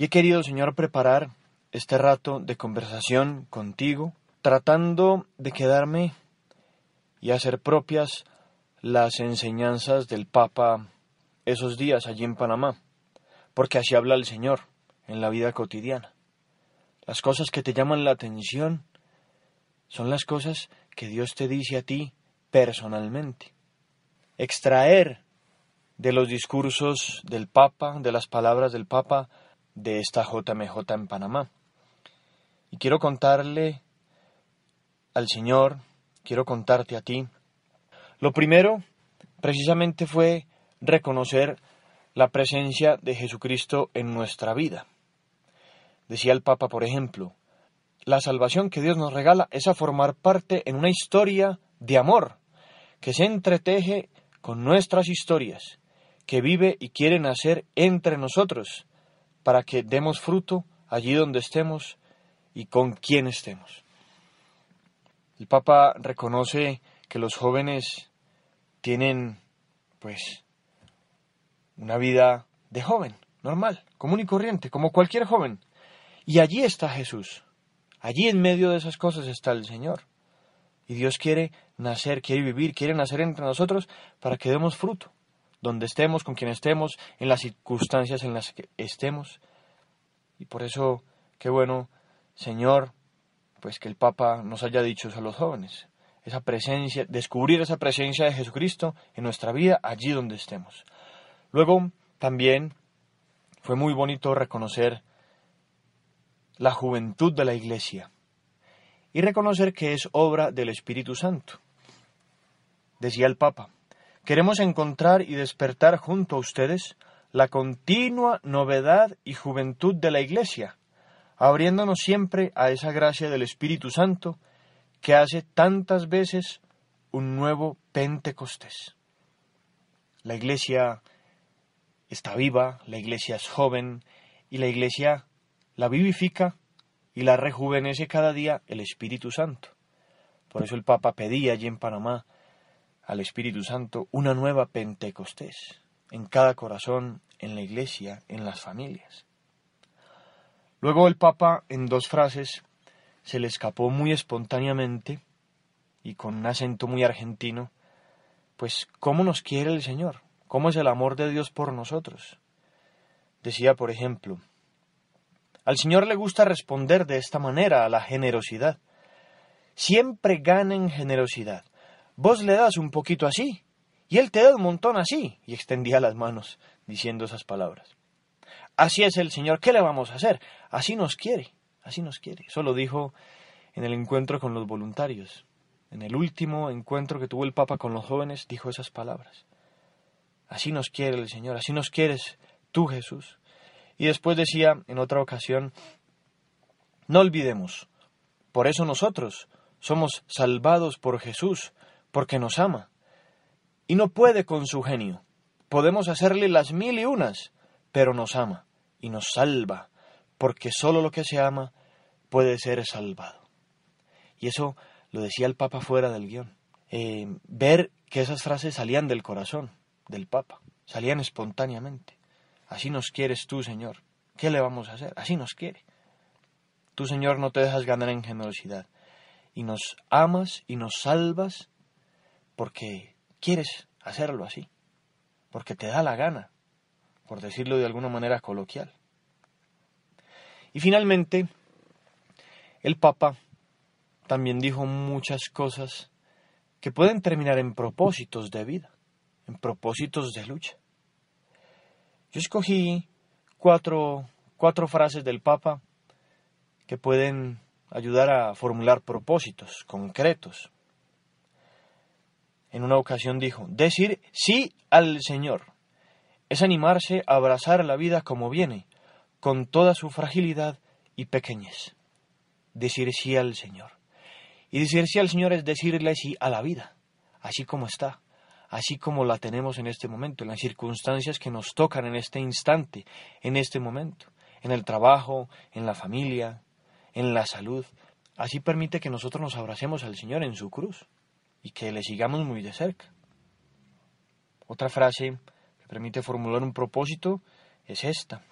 Y he querido, Señor, preparar este rato de conversación contigo, tratando de quedarme y hacer propias las enseñanzas del Papa esos días allí en Panamá, porque así habla el Señor en la vida cotidiana. Las cosas que te llaman la atención son las cosas que Dios te dice a ti personalmente. Extraer de los discursos del Papa, de las palabras del Papa, de esta JMJ en Panamá. Y quiero contarle al Señor, quiero contarte a ti. Lo primero, precisamente, fue reconocer la presencia de Jesucristo en nuestra vida. Decía el Papa, por ejemplo, la salvación que Dios nos regala es a formar parte en una historia de amor que se entreteje con nuestras historias, que vive y quiere nacer entre nosotros, para que demos fruto allí donde estemos y con quien estemos. El Papa reconoce que los jóvenes tienen, pues, una vida de joven, normal, común y corriente, como cualquier joven. Y allí está Jesús. Allí en medio de esas cosas está el Señor. Y Dios quiere nacer, quiere vivir, quiere nacer entre nosotros para que demos fruto, donde estemos, con quien estemos, en las circunstancias en las que estemos. Y por eso, qué bueno, Señor, pues que el Papa nos haya dicho eso a los jóvenes, esa presencia, descubrir esa presencia de Jesucristo en nuestra vida allí donde estemos. Luego, también fue muy bonito reconocer la juventud de la Iglesia y reconocer que es obra del Espíritu Santo. Decía el Papa, queremos encontrar y despertar junto a ustedes la continua novedad y juventud de la Iglesia, abriéndonos siempre a esa gracia del Espíritu Santo que hace tantas veces un nuevo Pentecostés. La Iglesia está viva, la Iglesia es joven y la Iglesia la vivifica y la rejuvenece cada día el Espíritu Santo. Por eso el Papa pedía allí en Panamá al Espíritu Santo una nueva Pentecostés en cada corazón, en la iglesia, en las familias. Luego el Papa, en dos frases, se le escapó muy espontáneamente y con un acento muy argentino, pues ¿cómo nos quiere el Señor? ¿Cómo es el amor de Dios por nosotros? Decía, por ejemplo, al Señor le gusta responder de esta manera a la generosidad. Siempre gana en generosidad. Vos le das un poquito así, y Él te da un montón así, y extendía las manos diciendo esas palabras. Así es el Señor, ¿qué le vamos a hacer? Así nos quiere, así nos quiere. Eso lo dijo en el encuentro con los voluntarios. En el último encuentro que tuvo el Papa con los jóvenes, dijo esas palabras. Así nos quiere el Señor, así nos quieres tú, Jesús. Y después decía en otra ocasión, no olvidemos, por eso nosotros somos salvados por Jesús, porque nos ama. Y no puede con su genio. Podemos hacerle las mil y unas, pero nos ama y nos salva, porque sólo lo que se ama puede ser salvado. Y eso lo decía el Papa fuera del guion. Eh, ver que esas frases salían del corazón del Papa, salían espontáneamente. Así nos quieres tú, Señor. ¿Qué le vamos a hacer? Así nos quiere. Tú, Señor, no te dejas ganar en generosidad. Y nos amas y nos salvas porque quieres hacerlo así. Porque te da la gana, por decirlo de alguna manera coloquial. Y finalmente, el Papa también dijo muchas cosas que pueden terminar en propósitos de vida, en propósitos de lucha. Yo escogí cuatro, cuatro frases del Papa que pueden ayudar a formular propósitos concretos. En una ocasión dijo, decir sí al Señor es animarse a abrazar la vida como viene, con toda su fragilidad y pequeñez. Decir sí al Señor. Y decir sí al Señor es decirle sí a la vida, así como está, así como la tenemos en este momento, en las circunstancias que nos tocan en este instante, en este momento, en el trabajo, en la familia, en la salud. Así permite que nosotros nos abracemos al Señor en su cruz y que le sigamos muy de cerca. Otra frase que permite formular un propósito es esta.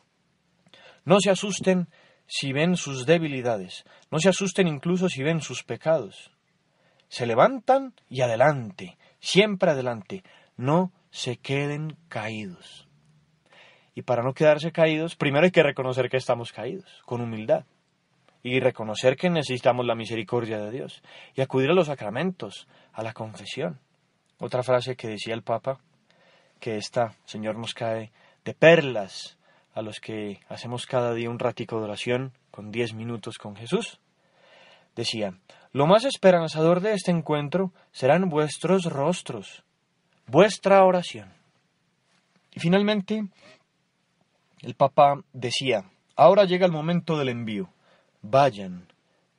No se asusten si ven sus debilidades, no se asusten incluso si ven sus pecados. Se levantan y adelante, siempre adelante, no se queden caídos. Y para no quedarse caídos, primero hay que reconocer que estamos caídos, con humildad, y reconocer que necesitamos la misericordia de Dios, y acudir a los sacramentos, a la confesión. Otra frase que decía el Papa, que esta, Señor, nos cae de perlas a los que hacemos cada día un ratico de oración con diez minutos con Jesús. Decía, lo más esperanzador de este encuentro serán vuestros rostros, vuestra oración. Y finalmente, el Papa decía, ahora llega el momento del envío. Vayan,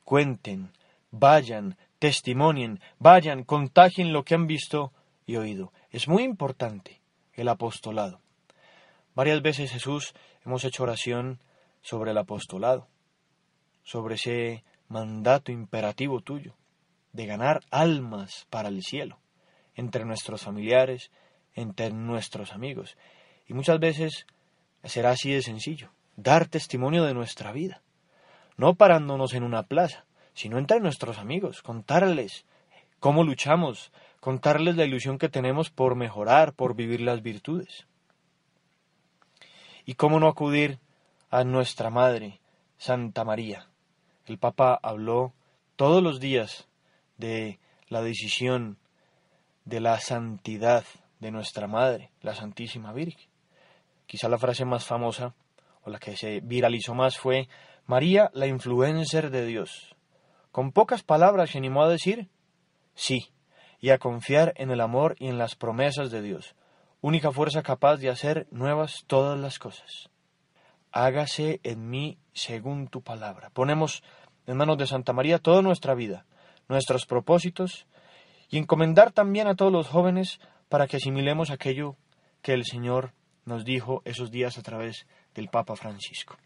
cuenten, vayan, testimonien, vayan, contagien lo que han visto y oído. Es muy importante el apostolado. Varias veces Jesús hemos hecho oración sobre el apostolado, sobre ese mandato imperativo tuyo de ganar almas para el cielo, entre nuestros familiares, entre nuestros amigos. Y muchas veces será así de sencillo, dar testimonio de nuestra vida, no parándonos en una plaza, sino entre nuestros amigos, contarles cómo luchamos, contarles la ilusión que tenemos por mejorar, por vivir las virtudes. Y cómo no acudir a nuestra Madre, Santa María. El Papa habló todos los días de la decisión de la santidad de nuestra Madre, la Santísima Virgen. Quizá la frase más famosa o la que se viralizó más fue María, la influencer de Dios. Con pocas palabras se animó a decir sí y a confiar en el amor y en las promesas de Dios, única fuerza capaz de hacer nuevas todas las cosas. Hágase en mí según tu palabra. Ponemos en manos de Santa María toda nuestra vida, nuestros propósitos, y encomendar también a todos los jóvenes para que asimilemos aquello que el Señor nos dijo esos días a través del Papa Francisco.